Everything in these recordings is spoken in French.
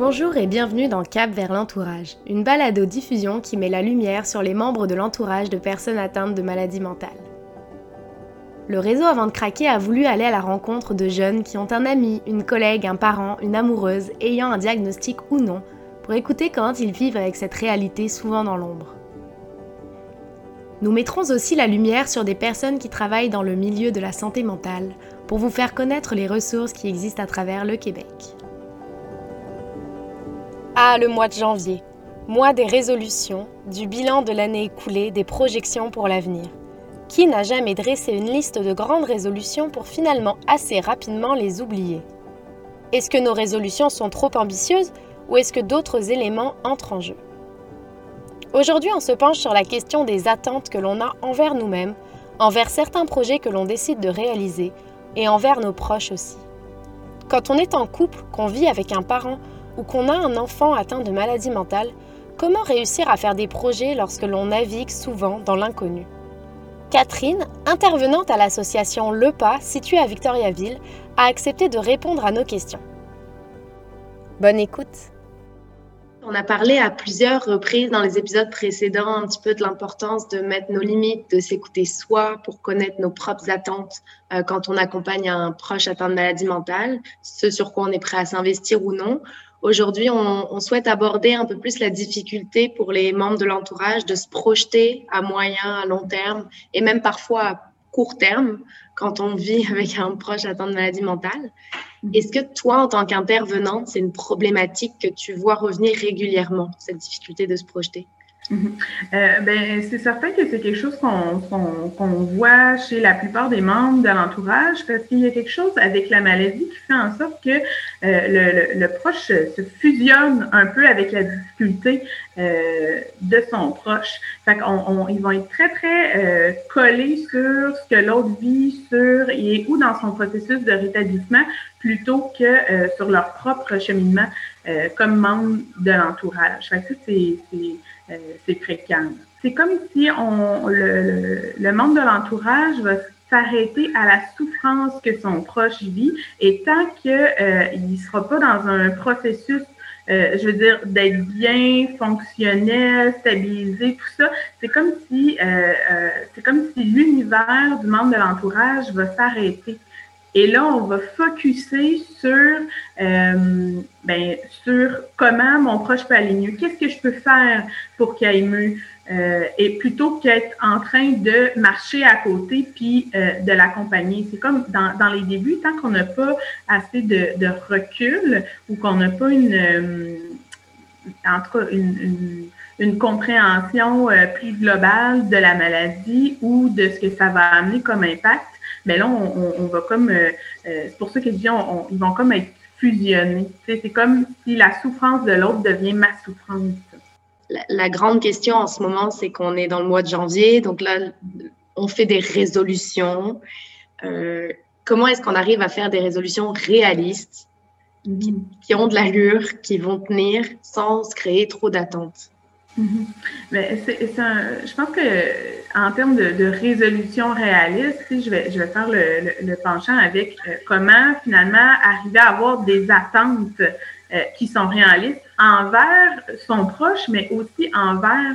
Bonjour et bienvenue dans Cap vers l'entourage, une balado-diffusion qui met la lumière sur les membres de l'entourage de personnes atteintes de maladies mentales. Le réseau Avant de craquer a voulu aller à la rencontre de jeunes qui ont un ami, une collègue, un parent, une amoureuse ayant un diagnostic ou non, pour écouter comment ils vivent avec cette réalité souvent dans l'ombre. Nous mettrons aussi la lumière sur des personnes qui travaillent dans le milieu de la santé mentale pour vous faire connaître les ressources qui existent à travers le Québec. Ah, le mois de janvier, mois des résolutions, du bilan de l'année écoulée, des projections pour l'avenir. Qui n'a jamais dressé une liste de grandes résolutions pour finalement assez rapidement les oublier? Est-ce que nos résolutions sont trop ambitieuses ou est-ce que d'autres éléments entrent en jeu? Aujourd'hui, on se penche sur la question des attentes que l'on a envers nous-mêmes, envers certains projets que l'on décide de réaliser et envers nos proches aussi. Quand on est en couple, qu'on vit avec un parent ou qu'on a un enfant atteint de maladie mentale, comment réussir à faire des projets lorsque l'on navigue souvent dans l'inconnu? Catherine, intervenante à l'association Le Pas située à Victoriaville, a accepté de répondre à nos questions. Bonne écoute on a parlé à plusieurs reprises dans les épisodes précédents un petit peu de l'importance de mettre nos limites, de s'écouter soi pour connaître nos propres attentes euh, quand on accompagne un proche atteint de maladie mentale, ce sur quoi on est prêt à s'investir ou non. Aujourd'hui, on, souhaite aborder un peu plus la difficulté pour les membres de l'entourage de se projeter à moyen, à long terme et même parfois à court terme quand on vit avec un proche atteint de maladie mentale. Est-ce que toi, en tant qu'intervenante, c'est une problématique que tu vois revenir régulièrement, cette difficulté de se projeter? Mhm. Euh, ben, c'est certain que c'est quelque chose qu'on voit chez la plupart des membres de l'entourage parce qu'il y a quelque chose avec la maladie qui fait en sorte que euh, le, le, proche se fusionne un peu avec la difficulté euh, de son proche. Fait on, ils vont être très, très euh, collés sur ce que l'autre vit, sur et où dans son processus de rétablissement plutôt que euh, sur leur propre cheminement comme membre de l'entourage. Que c'est euh, c'est fréquent. C'est comme si on, le, le, membre de l'entourage va s'arrêter à la souffrance que son proche vit et tant qu'il euh, ne sera pas dans un processus euh, je veux dire, d'être bien, fonctionnel, stabilisé, tout ça. C'est comme si, euh, c'est comme si l'univers du membre de l'entourage va s'arrêter. Et là, on va focuser sur, euh, ben, sur comment mon proche peut aller mieux. Qu'est-ce que je peux faire pour qu'il aille mieux? Euh, et plutôt qu'être en train de marcher à côté puis euh, de l'accompagner. C'est comme dans, dans, les débuts, tant qu'on n'a pas assez de, de recul ou qu'on n'a pas une, euh, entre une, une, une compréhension euh, plus globale de la maladie ou de ce que ça va amener comme impact, mais là, on, va comme, euh, euh, c'est pour ça que je dis, ils vont comme être fusionnés. C'est comme si la souffrance de l'autre devient ma souffrance. La, grande question en ce moment, c'est qu'on est dans le mois de janvier, donc là, on fait des résolutions. Euh, comment est-ce qu'on arrive à faire des résolutions réalistes, qui, qui ont de l'allure, qui vont tenir sans se créer trop d'attentes? Mhm. Mais c'est, je pense que en termes de, résolution réaliste, je vais, je vais faire le, penchant avec euh, comment finalement arriver à avoir des attentes euh, qui sont réalistes envers son proche, mais aussi envers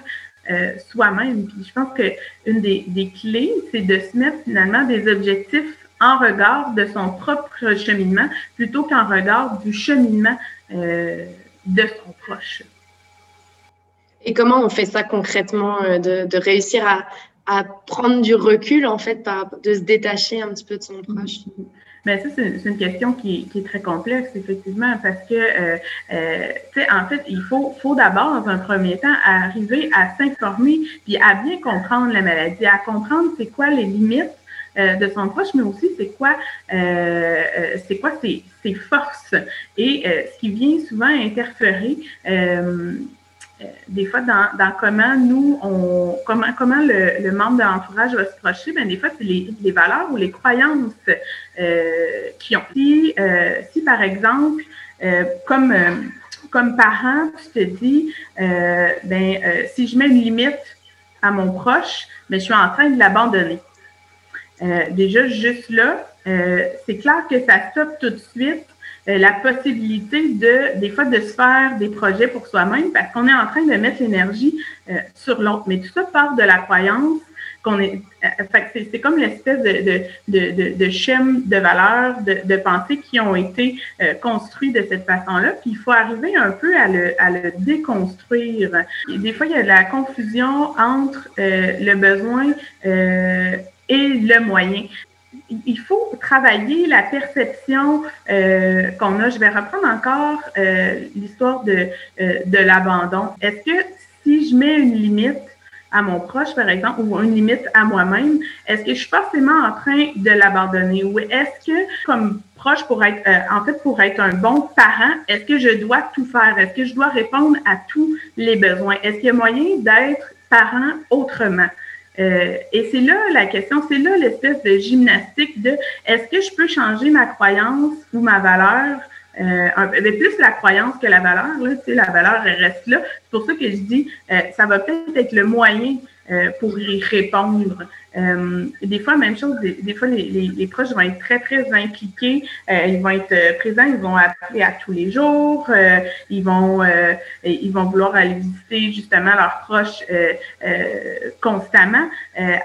euh, soi-même. Puis je pense que une des, des clés, c'est de se mettre finalement des objectifs en regard de son propre cheminement plutôt qu'en regard du cheminement de son proche. Et comment on fait ça concrètement, euh, de, de réussir à, à, prendre du recul, en fait, par, de se détacher un petit peu de son proche? Mais ça, c'est une question qui, qui, est très complexe, effectivement, parce que, euh, euh, tu sais, en fait, il faut, faut d'abord, dans un premier temps, arriver à s'informer, puis à bien comprendre la maladie, à comprendre c'est quoi les limites euh, de son proche, mais aussi c'est quoi, c'est quoi ses, ses, forces et ce qui vient souvent interférer euh, des fois, dans, dans, comment nous, on, comment, comment le, le membre de l'entourage va se projeter, bien, des fois, c'est les, les, valeurs ou les croyances euh, qui ont. Si, euh, si par exemple, euh, comme, euh, comme parent, tu te dis, ben, si je mets une limite à mon proche, mais ben, je suis en train de l'abandonner. déjà, juste là, c'est clair que ça stoppe tout de suite la possibilité de, des fois, de se faire des projets pour soi-même parce qu'on est en train de mettre l'énergie sur l'autre. Mais tout ça part de la croyance qu'on est. c'est comme l'espèce de, de, de, de, schéma de valeurs, de, de pensée qui ont été construits de cette façon-là. Puis il faut arriver un peu à le, à le déconstruire. des fois, il y a de la confusion entre le besoin et le moyen il faut travailler la perception euh, qu'on a. Je vais reprendre encore euh, l'histoire de, euh, de l'abandon. Est-ce que si je mets une limite à mon proche, par exemple, ou une limite à moi-même, est-ce que je suis forcément en train de l'abandonner? Ou est-ce que, comme proche, pour être, en fait, pour être un bon parent, est-ce que je dois tout faire? Est-ce que je dois répondre à tous les besoins? Est-ce qu'il y a moyen d'être parent autrement? Euh, et c'est là la question, c'est là l'espèce de gymnastique de est-ce que je peux changer ma croyance ou ma valeur? Euh, mais plus la croyance que la valeur, là, la valeur reste là. C'est pour ça que je dis, euh, ça va peut-être être le moyen euh, pour y répondre. Euh, des fois, même chose, des, fois, les, les, proches vont être très, très impliqués. Euh, ils vont être présents, ils vont appeler à tous les jours. ils, vont, ils vont vouloir aller visiter justement leurs proches constamment.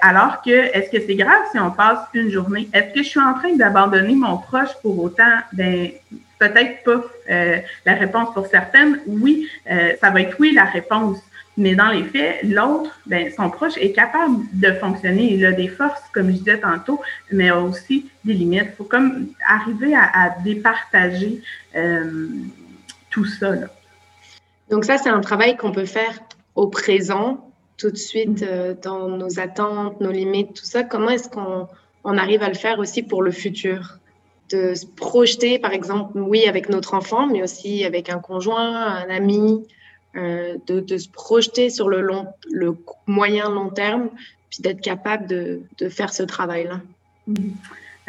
alors que, est-ce que c'est grave si on passe une journée? Est-ce que je suis en train d'abandonner mon proche pour autant? Ben, peut-être pas. la réponse pour certaines, oui, ça va être oui la réponse. Mais dans les faits, l'autre, ben, son proche est capable de fonctionner. Il a des forces, comme je disais tantôt, mais a aussi des limites. Il faut comme arriver à, départager euh, tout ça. Donc ça, c'est un travail qu'on peut faire au présent, tout de suite, euh, dans nos attentes, nos limites, tout ça. Comment est-ce qu'on on arrive à le faire aussi pour le futur? De se projeter, par exemple, oui, avec notre enfant, mais aussi avec un conjoint, un ami, euh, de, se projeter sur le, long, le moyen long terme, puis d'être capable de, de, faire ce travail-là. Mm-hmm.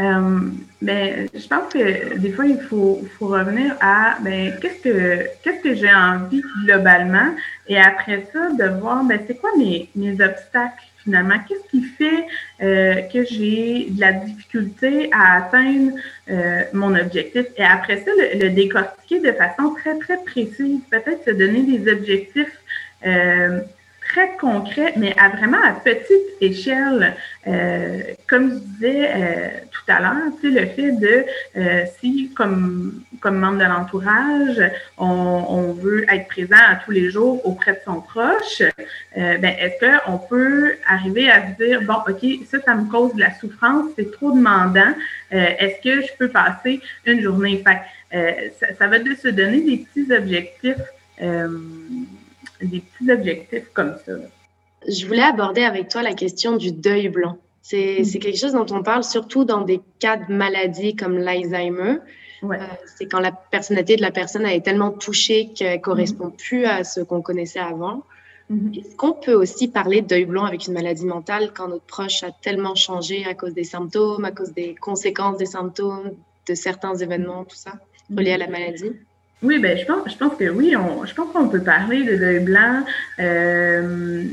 Euh, ben, je pense que des fois, il faut, faut revenir à ben, qu'est-ce que qu'est-ce que j'ai envie globalement, et après ça, de voir ben, c'est quoi mes, mes obstacles? Finalement? Qu'est-ce qui fait euh, que j'ai de la difficulté à atteindre euh, mon objectif? Et après ça, le, décortiquer de façon très, très précise, peut-être se donner des objectifs. Euh, très concret, mais à vraiment à petite échelle. Euh, comme je disais euh, tout à l'heure, tu sais, le fait de euh, si, comme, comme membre de l'entourage, on, veut être présent à tous les jours auprès de son proche, ben, est-ce qu'on peut arriver à se dire, bon, OK, ça, ça me cause de la souffrance, c'est trop demandant, est-ce que je peux passer une journée? Fait, ça, ça va de se donner des petits objectifs des petits objectifs comme ça. Je voulais aborder avec toi la question du deuil blanc. C'est mm. quelque chose dont on parle surtout dans des cas de maladies comme l'Alzheimer. Euh, c'est quand la personnalité de la personne été tellement touchée qu'elle ne correspond mm. plus à ce qu'on connaissait avant. Mm-hmm. Est-ce qu'on peut aussi parler de deuil blanc avec une maladie mentale quand notre proche a tellement changé à cause des symptômes, à cause des conséquences des symptômes, de certains événements, tout ça, reliés à la maladie? Oui, ben je pense, je pense que oui, on, je pense qu'on peut parler de deuil blanc euh,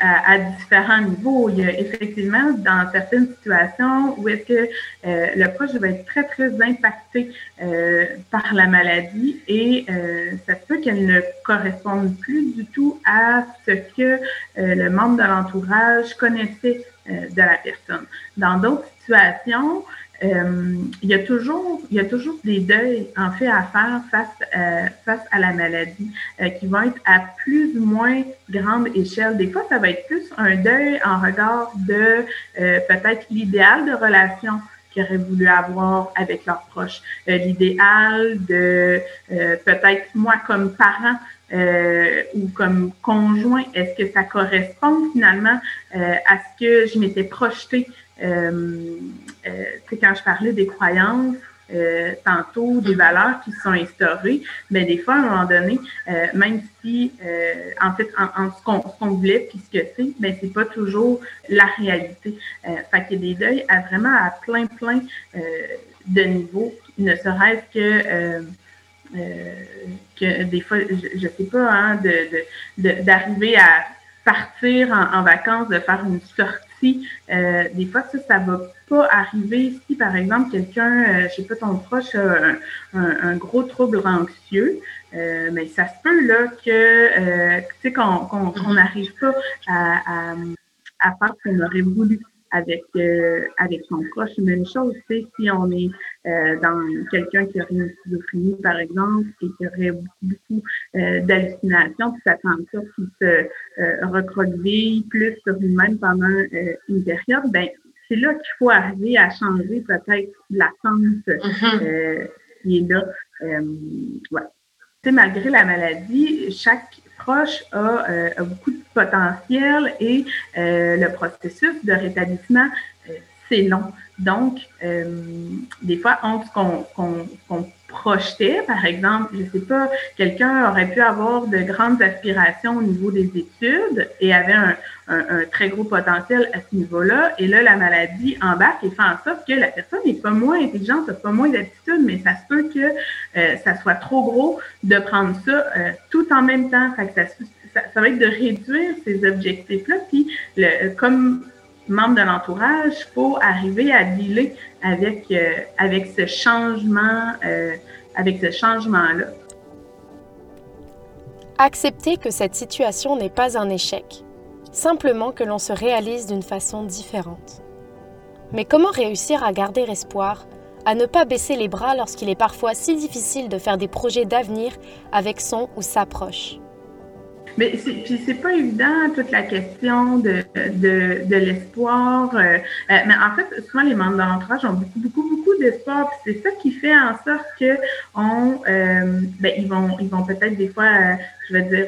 à, différents niveaux. Il y a effectivement dans certaines situations où est-ce que euh, le proche va être très, très impacté euh, par la maladie et ça se peut qu'elle ne corresponde plus du tout à ce que le membre de l'entourage connaissait de la personne. Dans d'autres situations, euh, il, y a toujours, il y a toujours des deuils en fait à faire face, euh, face à la maladie euh, qui vont être à plus ou moins grande échelle. Des fois, ça va être plus un deuil en regard de peut-être l'idéal de relation qu'ils auraient voulu avoir avec leurs proches, l'idéal de peut-être moi comme parent ou comme conjoint, est-ce que ça correspond finalement à ce que je m'étais projeté euh, euh, quand je parlais des croyances, euh, tantôt des valeurs qui sont instaurées, mais des fois, à un moment donné, euh, même si, euh, en fait, en, ce qu'on voulait puis ce que c'est, mais c'est pas toujours la réalité. Euh, fait qu'il y a des deuils à vraiment à plein, plein de niveaux, ne serait-ce que que des fois, je, je sais pas, hein, de d'arriver à partir en, en, vacances, de faire une sortie euh, des fois, ça, ça va pas arriver. Si, par exemple, quelqu'un, euh, je sais pas, ton proche a un, gros trouble anxieux, euh, mais ça se peut, là, que, tu sais, qu'on n'arrive pas à, à, à faire ce qu'on aurait voulu avec euh, avec son proche. Même chose, c'est si on est euh, dans quelqu'un qui aurait une schizophrénie, par exemple, et qui aurait beaucoup, euh, d'hallucinations, puis ça en sorte qu'il se recroqueville plus sur lui-même pendant une période, ben c'est là qu'il faut arriver à changer peut-être l'attente mm-hmm. qui est là. ouais. Tu sais, malgré la maladie, chaque euh, a, beaucoup de potentiel et euh, le processus de rétablissement, c'est long. Donc, des fois, entre qu'on projetait, par exemple, je sais pas, quelqu'un aurait pu avoir de grandes aspirations au niveau des études et avait un, très gros potentiel à ce niveau-là. Et là, la maladie embarque et fait en sorte que la personne n'est pas moins intelligente, n'a pas moins d'aptitude, mais ça se peut que euh, ça soit trop gros de prendre ça euh, tout en même temps. ça, ça, va être de réduire ces objectifs-là. Puis, le, comme membre de l'entourage, faut arriver à dealer avec, euh, avec ce changement, euh, avec ce changement-là. Accepter que cette situation n'est pas un échec, simplement que l'on se réalise d'une façon différente. Mais comment réussir à garder espoir, à ne pas baisser les bras lorsqu'il est parfois si difficile de faire des projets d'avenir avec son ou sa proche? Mais puis c'est pas évident toute la question de, de, de l'espoir. Euh, euh, mais en fait, souvent les membres de l'entourage ont beaucoup, beaucoup, beaucoup d'espoir. Puis c'est ça qui fait en sorte que on, euh, ben, ils vont, ils vont peut-être des fois, euh, je veux dire,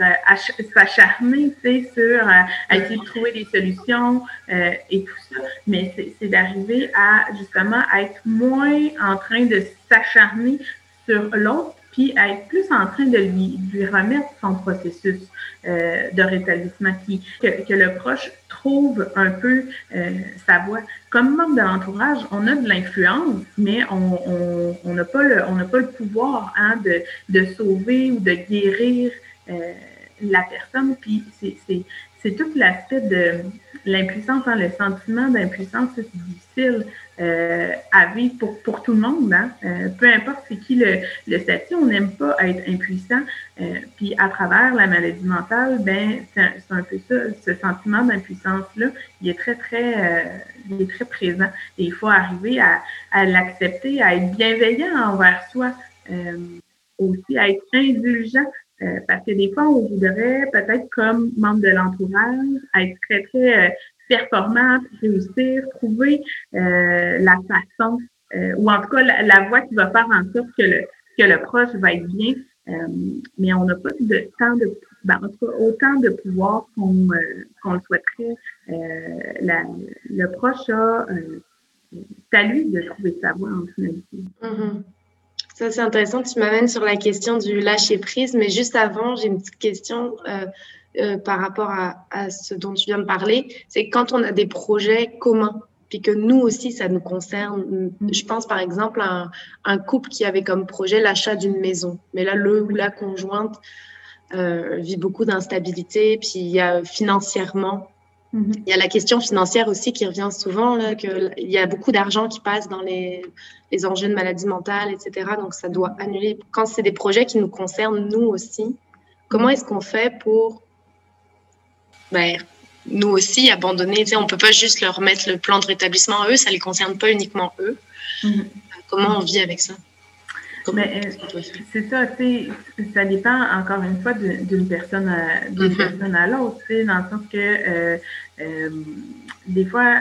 s'acharner, tu sais, sur à essayer de trouver des solutions et tout ça. Mais c'est d'arriver à justement être moins en train de s'acharner sur l'autre puis être plus en train de lui, lui remettre son processus euh, de rétablissement, qui, que, le proche trouve un peu euh, sa voix. Comme membre de l'entourage, on a de l'influence, mais on n'a pas, le, on pas le pouvoir hein, de, de sauver ou de guérir euh, la personne. Puis c'est tout l'aspect de l'impuissance, hein, le sentiment d'impuissance, c'est difficile euh, à vivre pour, tout le monde. Hein? Euh, peu importe c'est qui le, le statut, on n'aime pas être impuissant. Euh, puis à travers la maladie mentale, ben c'est un, peu ça, ce sentiment d'impuissance-là, il est très, très, il est très présent. Et il faut arriver à, à l'accepter, à être bienveillant envers soi, aussi à être indulgent. Parce que des fois, on voudrait peut-être comme membre de l'entourage être très, très performant, réussir, trouver euh, la façon, euh, ou en tout cas la, voie qui va faire en sorte que le, que le proche va être bien. Euh, mais on n'a pas de de ben, en tout cas, autant de pouvoir qu'on le souhaiterait. La, le proche a c'est à lui de trouver sa voie en finalité. Mm-hmm. Ça, c'est intéressant. Tu m'amènes sur la question du lâcher prise, mais juste avant, j'ai une petite question. Euh, par rapport à, à, ce dont tu viens de parler, c'est quand on a des projets communs, puis que nous aussi, ça nous concerne. Je pense par exemple à un, un couple qui avait comme projet l'achat d'une maison, mais là, le ou la conjointe euh, vit beaucoup d'instabilité, puis il y a financièrement, mm-hmm. il y a la question financière aussi qui revient souvent, là, que il y a beaucoup d'argent qui passe dans les, les enjeux de maladie mentale, etc. Donc ça doit annuler. Quand c'est des projets qui nous concernent, nous aussi, comment est-ce qu'on fait pour ben, nous aussi abandonner? Tu sais, on peut pas juste leur mettre le plan de rétablissement à eux, ça les concerne pas uniquement eux. Mm-hmm. Comment on vit avec ça? Euh, c'est ça, ça dépend encore une fois d'une personne à, personne à l'autre, dans le sens que euh, euh, des fois,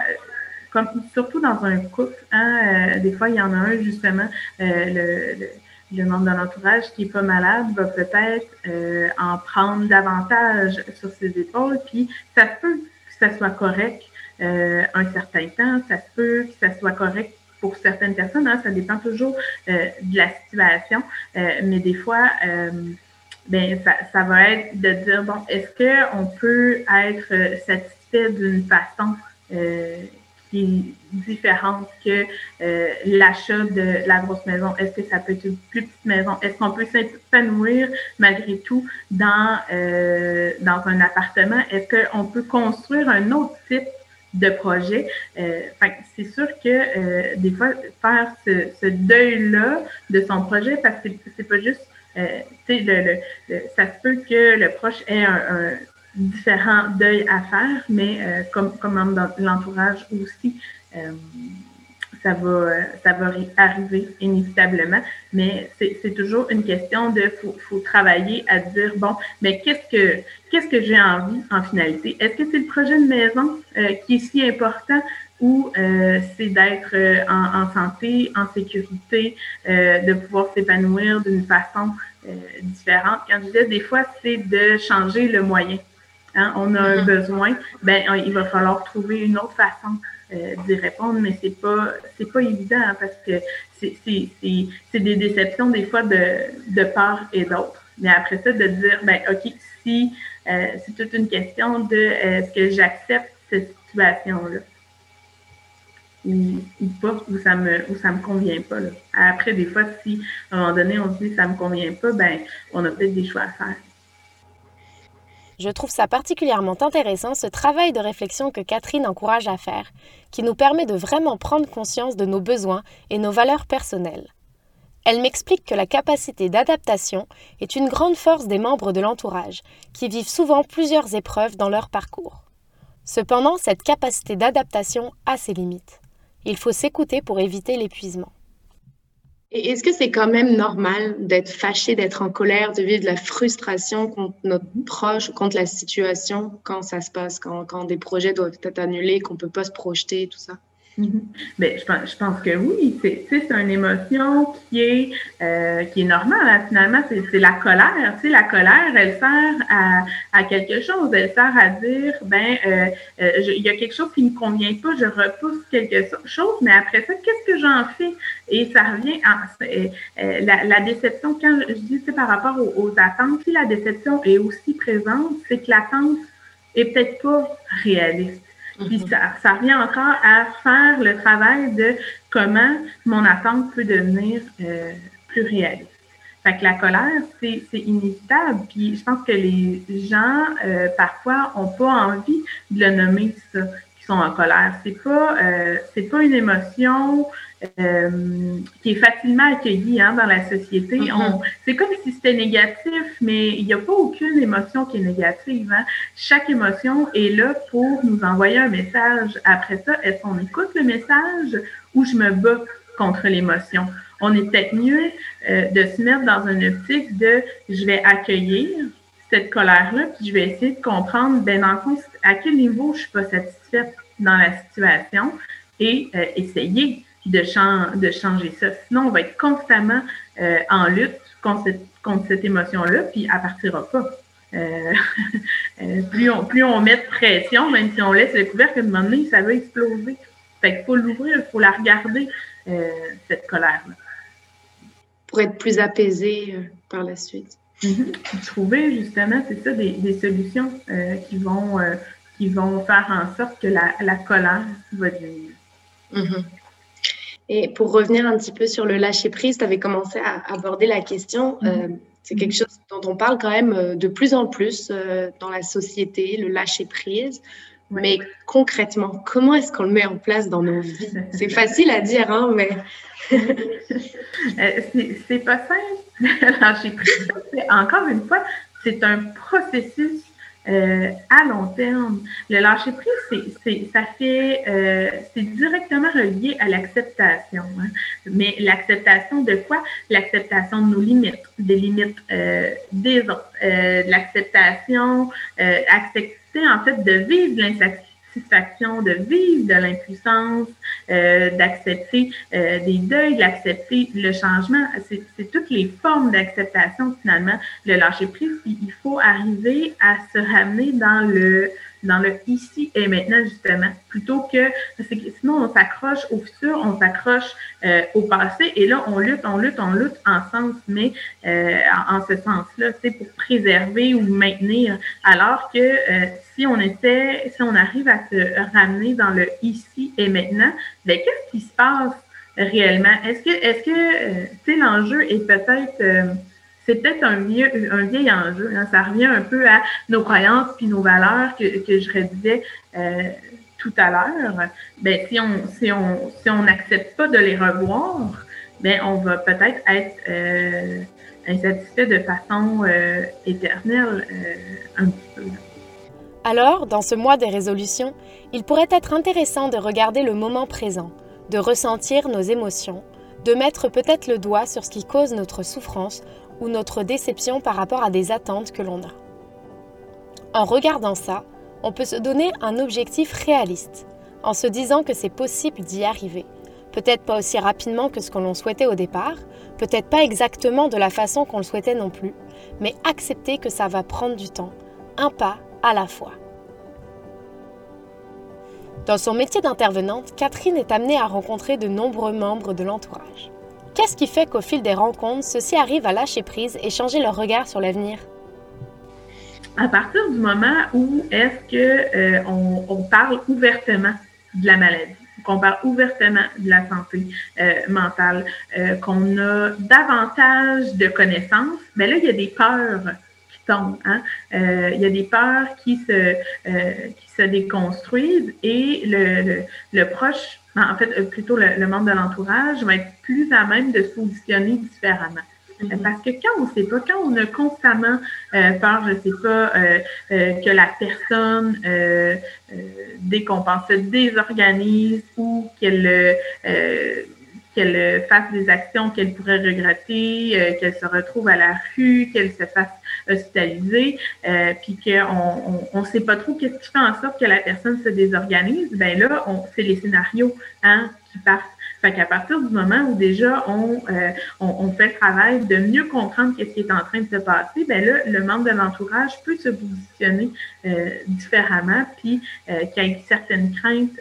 comme, surtout dans un couple, hein, des fois, il y en a un justement, le le membre de l'entourage qui est pas malade va peut-être euh, en prendre davantage sur ses épaules, puis ça peut que ça soit correct euh, un certain temps, ça peut que ça soit correct pour certaines personnes, hein, ça dépend toujours euh, de la situation, mais des fois, ben ça, ça va être de dire bon, est-ce que on peut être satisfait d'une façon différente que euh, l'achat de la grosse maison? Est-ce que ça peut être une plus petite maison? Est-ce qu'on peut s'épanouir malgré tout dans, euh, dans un appartement? Est-ce qu'on peut construire un autre type de projet? Euh, c'est sûr que euh, des fois, faire ce, deuil-là de son projet, parce que c'est pas juste, euh, le, le, ça se peut que le proche ait un, différent deuil à faire, mais comme, comme dans l'entourage aussi, ça va, ça va arriver inévitablement, mais c'est toujours une question de faut, faut travailler à dire bon, mais qu'est-ce que qu'est-ce que j'ai envie en finalité? Est-ce que c'est le projet de maison euh, qui est si important ou euh, c'est d'être euh, en, en, santé, en sécurité, de pouvoir s'épanouir d'une façon différente? Quand je disais des fois, c'est de changer le moyen. Hein? On a un mm-hmm. besoin, ben il va falloir trouver une autre façon euh, d'y répondre, mais c'est pas c'est pas évident hein, parce que c'est des déceptions des fois de, de part et d'autre. Mais après ça, de dire ben OK, si euh, c'est toute une question de est-ce que j'accepte cette situation-là? Ou, pas, ou ça me ou ça me convient pas. Après, des fois, si à un moment donné on se dit ça me convient pas, ben on a peut-être des choix à faire. Je trouve ça particulièrement intéressant ce travail de réflexion que Catherine encourage à faire, qui nous permet de vraiment prendre conscience de nos besoins et nos valeurs personnelles. Elle m'explique que la capacité d'adaptation est une grande force des membres de l'entourage, qui vivent souvent plusieurs épreuves dans leur parcours. Cependant, cette capacité d'adaptation a ses limites. Il faut s'écouter pour éviter l'épuisement. Et est-ce que c'est quand même normal d'être fâché, d'être en colère, de vivre la frustration contre notre proche, contre la situation quand ça se passe, quand des projets doivent être annulés, qu'on ne peut pas se projeter, tout ça? Mhm. Ben, je, pense, je pense que oui. C'est une émotion qui est, euh, qui est normale. Hein. Finalement, c'est la colère. la colère, elle sert à, à, quelque chose. Elle sert à dire, ben, euh, euh il y a quelque chose qui ne me convient pas, je repousse quelque chose, mais après ça, qu'est-ce que j'en fais? Et ça revient à euh, la, la, déception, quand je dis c'est par rapport aux, aux attentes, si la déception est aussi présente, c'est que l'attente est peut-être pas réaliste. Puis ça, ça revient encore à faire le travail de comment mon attente peut devenir euh, plus réaliste. Fait que la colère, c'est inévitable. Puis je pense que les gens, euh, parfois, ont pas envie de le nommer, ça, qu'ils sont en colère. C'est pas, euh, c'est pas une émotion euh, qui est facilement accueilli hein, dans la société. Mm-hmm. C'est comme si c'était négatif, mais il n'y a pas aucune émotion qui est négative. Hein. Chaque émotion est là pour nous envoyer un message. Après ça, est-ce qu'on écoute le message ou je me bats contre l'émotion? On est peut-être mieux euh, de se mettre dans une optique de je vais accueillir cette colère-là, puis je vais essayer de comprendre, ben, dans le fond, à quel niveau je suis pas satisfaite dans la situation et euh, essayer de, de changer ça. Sinon, on va être constamment euh, en lutte contre cette, émotion-là, puis elle partira pas. Euh, euh, plus, on, plus on met de pression, même si on laisse le couvercle, à un moment donné, ça va exploser. Fait qu'il faut l'ouvrir, il faut la regarder, cette colère-là. Pour être plus apaisé par la suite. Mm-hmm. Trouver justement, c'est ça, des, des solutions qui, vont, qui vont faire en sorte que la, la colère va diminuer. Et pour revenir un petit peu sur le lâcher prise, tu avais commencé à aborder la question. Mhm. Euh, c'est quelque chose dont on parle quand même euh, de plus en plus euh, dans la société, le lâcher prise. Mais concrètement, comment est-ce qu'on le met en place dans nos vies? C'est facile à dire, hein, mais. c'est pas simple, lâcher prise. Encore une fois, c'est un processus euh, à long terme. Le lâcher prise, c'est, ça fait, euh, c'est directement relié à l'acceptation. Hein. Mais l'acceptation de quoi? L'acceptation de nos limites, des limites euh, des autres, l'acceptation, accepter en fait de vivre l'insatisfaction de vivre de l'impuissance, euh, d'accepter euh, des deuils, d'accepter le changement. C'est toutes les formes d'acceptation finalement. Le lâcher prise, il faut arriver à se ramener dans le dans le ici et maintenant, justement, plutôt que, parce que sinon on s'accroche au futur, on s'accroche euh, au passé, et là, on lutte, on lutte, on lutte ensemble, mais euh, en, ce sens-là, c'est pour préserver ou maintenir, alors que euh, si on était, si on arrive à se ramener dans le ici et maintenant, ben, qu'est-ce qui se passe réellement? Est-ce que, est-ce que, tu sais, l'enjeu est peut-être c'est peut-être un, vieux, un vieil enjeu. Hein. Ça revient un peu à nos croyances puis nos valeurs que, que je redisais euh, tout à l'heure, ben, si on si on si on n'accepte pas de les revoir, ben, on va peut-être être, euh, insatisfait de façon euh, éternelle un petit peu. Alors, dans ce mois des résolutions, il pourrait être intéressant de regarder le moment présent, de ressentir nos émotions, de mettre peut-être le doigt sur ce qui cause notre souffrance ou notre déception par rapport à des attentes que l'on a. En regardant ça, on peut se donner un objectif réaliste, en se disant que c'est possible d'y arriver. Peut-être pas aussi rapidement que ce que l'on souhaitait au départ, peut-être pas exactement de la façon qu'on le souhaitait non plus, mais accepter que ça va prendre du temps, un pas à la fois. Dans son métier d'intervenante, Catherine est amenée à rencontrer de nombreux membres de l'entourage. Qu'est-ce qui fait qu'au fil des rencontres, ceux-ci arrivent à lâcher prise et changer leur regard sur l'avenir? À partir du moment où est-ce que euh, on, parle ouvertement de la maladie, qu'on parle ouvertement de la santé euh, mentale, euh, qu'on a davantage de connaissances, mais ben là, il y a des peurs Hein. Euh, il y a des peurs qui se, qui se déconstruisent et le, le, proche, ben, en fait, euh, plutôt le, membre de l'entourage va être plus à même de se positionner différemment. Mm-hmm. Parce que quand on ne sait pas, quand on a constamment peur, je ne sais pas, que la personne, dès qu'on pense, se désorganise ou qu'elle qu'elle fasse des actions qu'elle pourrait regretter, qu'elle se retrouve à la rue, qu'elle se fasse hospitalisé, euh, puis qu'on ne sait pas trop qu'est-ce qui fait en sorte que la personne se désorganise, ben là, c'est les scénarios hein, qui partent. Fait qu'à partir du moment où déjà on, euh, on, fait le travail de mieux comprendre qu'est-ce qui est en train de se passer, ben là, le membre de l'entourage peut se positionner euh, différemment, puis qu'il y ait certaines craintes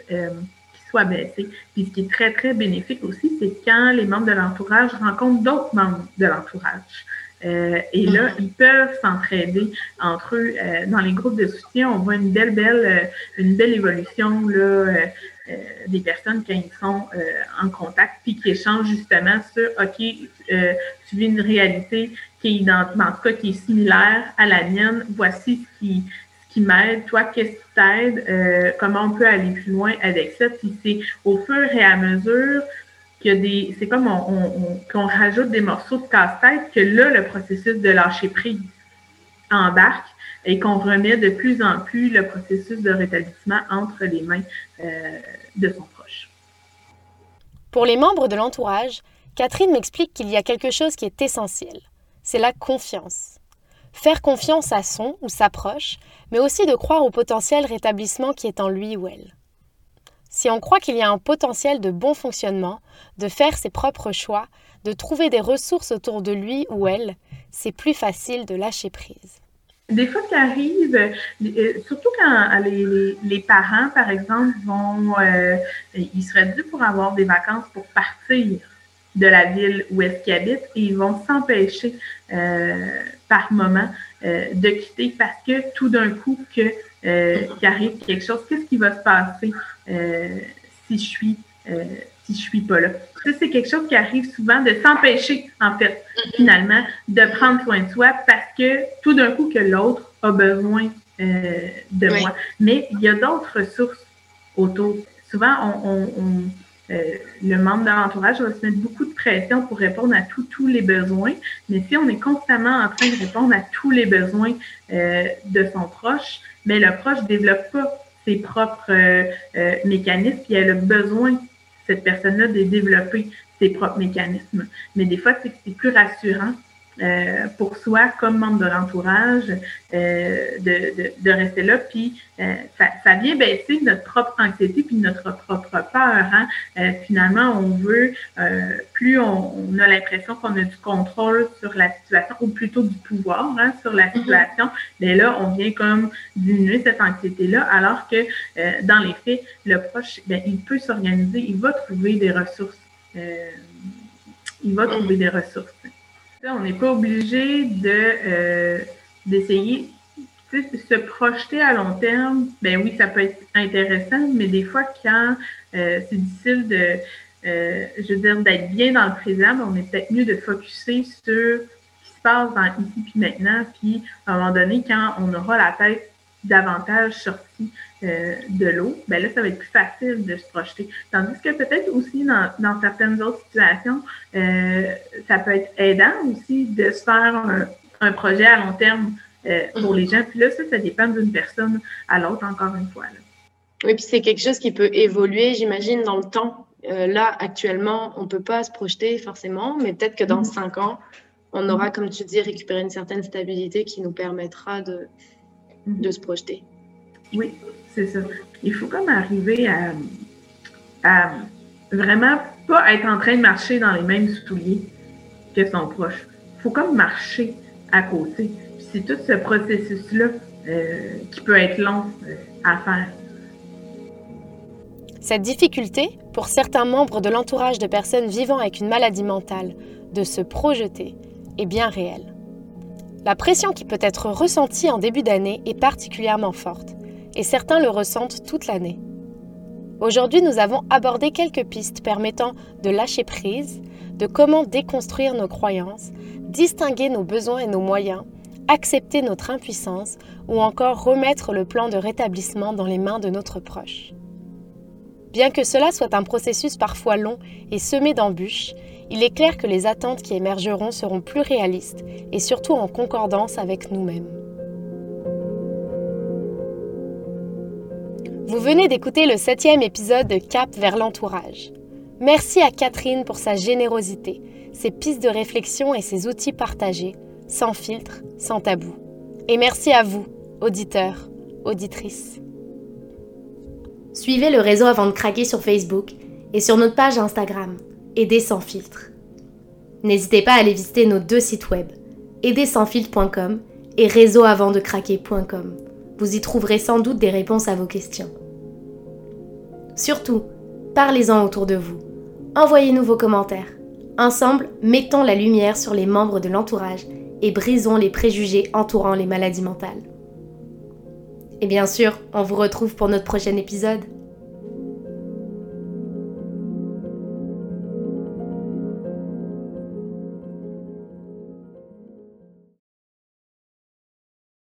soient baissées. Puis ce qui est très, très bénéfique aussi, c'est quand les membres de l'entourage rencontrent d'autres membres de l'entourage. Euh, et là, ils peuvent s'entraider entre eux. Euh, dans les groupes de soutien, on voit une belle, belle, euh, une belle évolution là, des personnes quand ils sont en contact, puis qui échangent justement sur OK, tu vis une réalité qui est en tout cas qui est similaire à la mienne. Voici ce qui, m'aide. Toi, qu'est-ce qui t'aide? comment on peut aller plus loin avec ça? Puis c'est au fur et à mesure des, c'est comme on, qu'on rajoute des morceaux de casse-tête que là, le processus de lâcher prise embarque et qu'on remet de plus en plus le processus de rétablissement entre les mains euh, de son proche. Pour les membres de l'entourage, Catherine m'explique qu'il y a quelque chose qui est essentiel. C'est la confiance. Faire confiance à son ou sa proche, mais aussi de croire au potentiel rétablissement qui est en lui ou elle. Si on croit qu'il y a un potentiel de bon fonctionnement, de faire ses propres choix, de trouver des ressources autour de lui ou elle, c'est plus facile de lâcher prise. Des fois, qui arrive, euh, surtout quand les, parents, par exemple, vont, euh, ils seraient dû pour avoir des vacances pour partir de la ville où est-ce qu'ils habitent et ils vont s'empêcher euh, par moment de quitter parce que tout d'un coup que qu'il arrive quelque chose, qu'est-ce qui va se passer euh, si je suis euh, si je suis pas là? Ça, c'est quelque chose qui arrive souvent de s'empêcher, en fait, mm-hmm. finalement, de prendre soin de soi parce que tout d'un coup que l'autre a besoin euh, de moi. Mais il y a d'autres ressources autour. Souvent, on, le membre de l'entourage va se mettre beaucoup de pression pour répondre à tous les besoins. Mais si on est constamment en train de répondre à tous les besoins de son proche, mais le proche ne développe pas ses propres euh, euh, mécanismes, puis elle a besoin, cette personne-là, de développer ses propres mécanismes. Mais des fois, c'est plus rassurant euh, pour soi, comme membre de l'entourage, euh, de, de, rester là. Puis euh, ça, ça, vient baisser notre propre anxiété puis notre propre peur. Hein. finalement, on veut, plus on, a l'impression qu'on a du contrôle sur la situation, ou plutôt du pouvoir hein, sur la mm-hmm. situation, mais là, on vient comme diminuer cette anxiété-là, alors que dans les faits, le proche, ben, il peut s'organiser, il va trouver des ressources. il va trouver des ressources on n'est pas obligé de euh, d'essayer de se projeter à long terme. Ben oui, ça peut être intéressant, mais des fois, quand euh, c'est difficile euh, je veux d'être bien dans le présent, ben, on est peut-être mieux de focuser sur ce qui se passe dans ici puis maintenant, puis à un moment donné, quand on aura la tête davantage sortis euh, de l'eau, ben là, ça va être plus facile de se projeter. Tandis que peut-être aussi dans, dans, certaines autres situations, euh, ça peut être aidant aussi de se faire un, un projet à long terme euh, pour les gens. Puis là, ça, ça dépend d'une personne à l'autre, encore une fois. Là. Oui, puis c'est quelque chose qui peut évoluer, j'imagine, dans le temps. Là, actuellement, on ne peut pas se projeter forcément, mais peut-être que dans mm-hmm. cinq ans, on aura, comme tu dis, récupéré une certaine stabilité qui nous permettra de, de se projeter. Oui, c'est ça. Il faut comme arriver à, à, vraiment pas être en train de marcher dans les mêmes souliers que son proche. Il faut comme marcher à côté. C'est tout ce processus-là euh, qui peut être long euh, à faire. Cette difficulté, pour certains membres de l'entourage de personnes vivant avec une maladie mentale, de se projeter, est bien réelle. La pression qui peut être ressentie en début d'année est particulièrement forte, et certains le ressentent toute l'année. Aujourd'hui, nous avons abordé quelques pistes permettant de lâcher prise, de comment déconstruire nos croyances, distinguer nos besoins et nos moyens, accepter notre impuissance ou encore remettre le plan de rétablissement dans les mains de notre proche. Bien que cela soit un processus parfois long et semé d'embûches, il est clair que les attentes qui émergeront seront plus réalistes et surtout en concordance avec nous-mêmes. Vous venez d'écouter le septième épisode de Cap vers l'entourage. Merci à Catherine pour sa générosité, ses pistes de réflexion et ses outils partagés, sans filtre, sans tabou. Et merci à vous, auditeurs, auditrices. Suivez le réseau avant de craquer sur Facebook et sur notre page Instagram, Aider sans filtre. N'hésitez pas à aller visiter nos deux sites web, aidersansfiltre.com et réseauavantdecraquer.com. Vous y trouverez sans doute des réponses à vos questions. Surtout, parlez-en autour de vous. Envoyez-nous vos commentaires. Ensemble, mettons la lumière sur les membres de l'entourage et brisons les préjugés entourant les maladies mentales. Et bien sûr, on vous retrouve pour notre prochain épisode.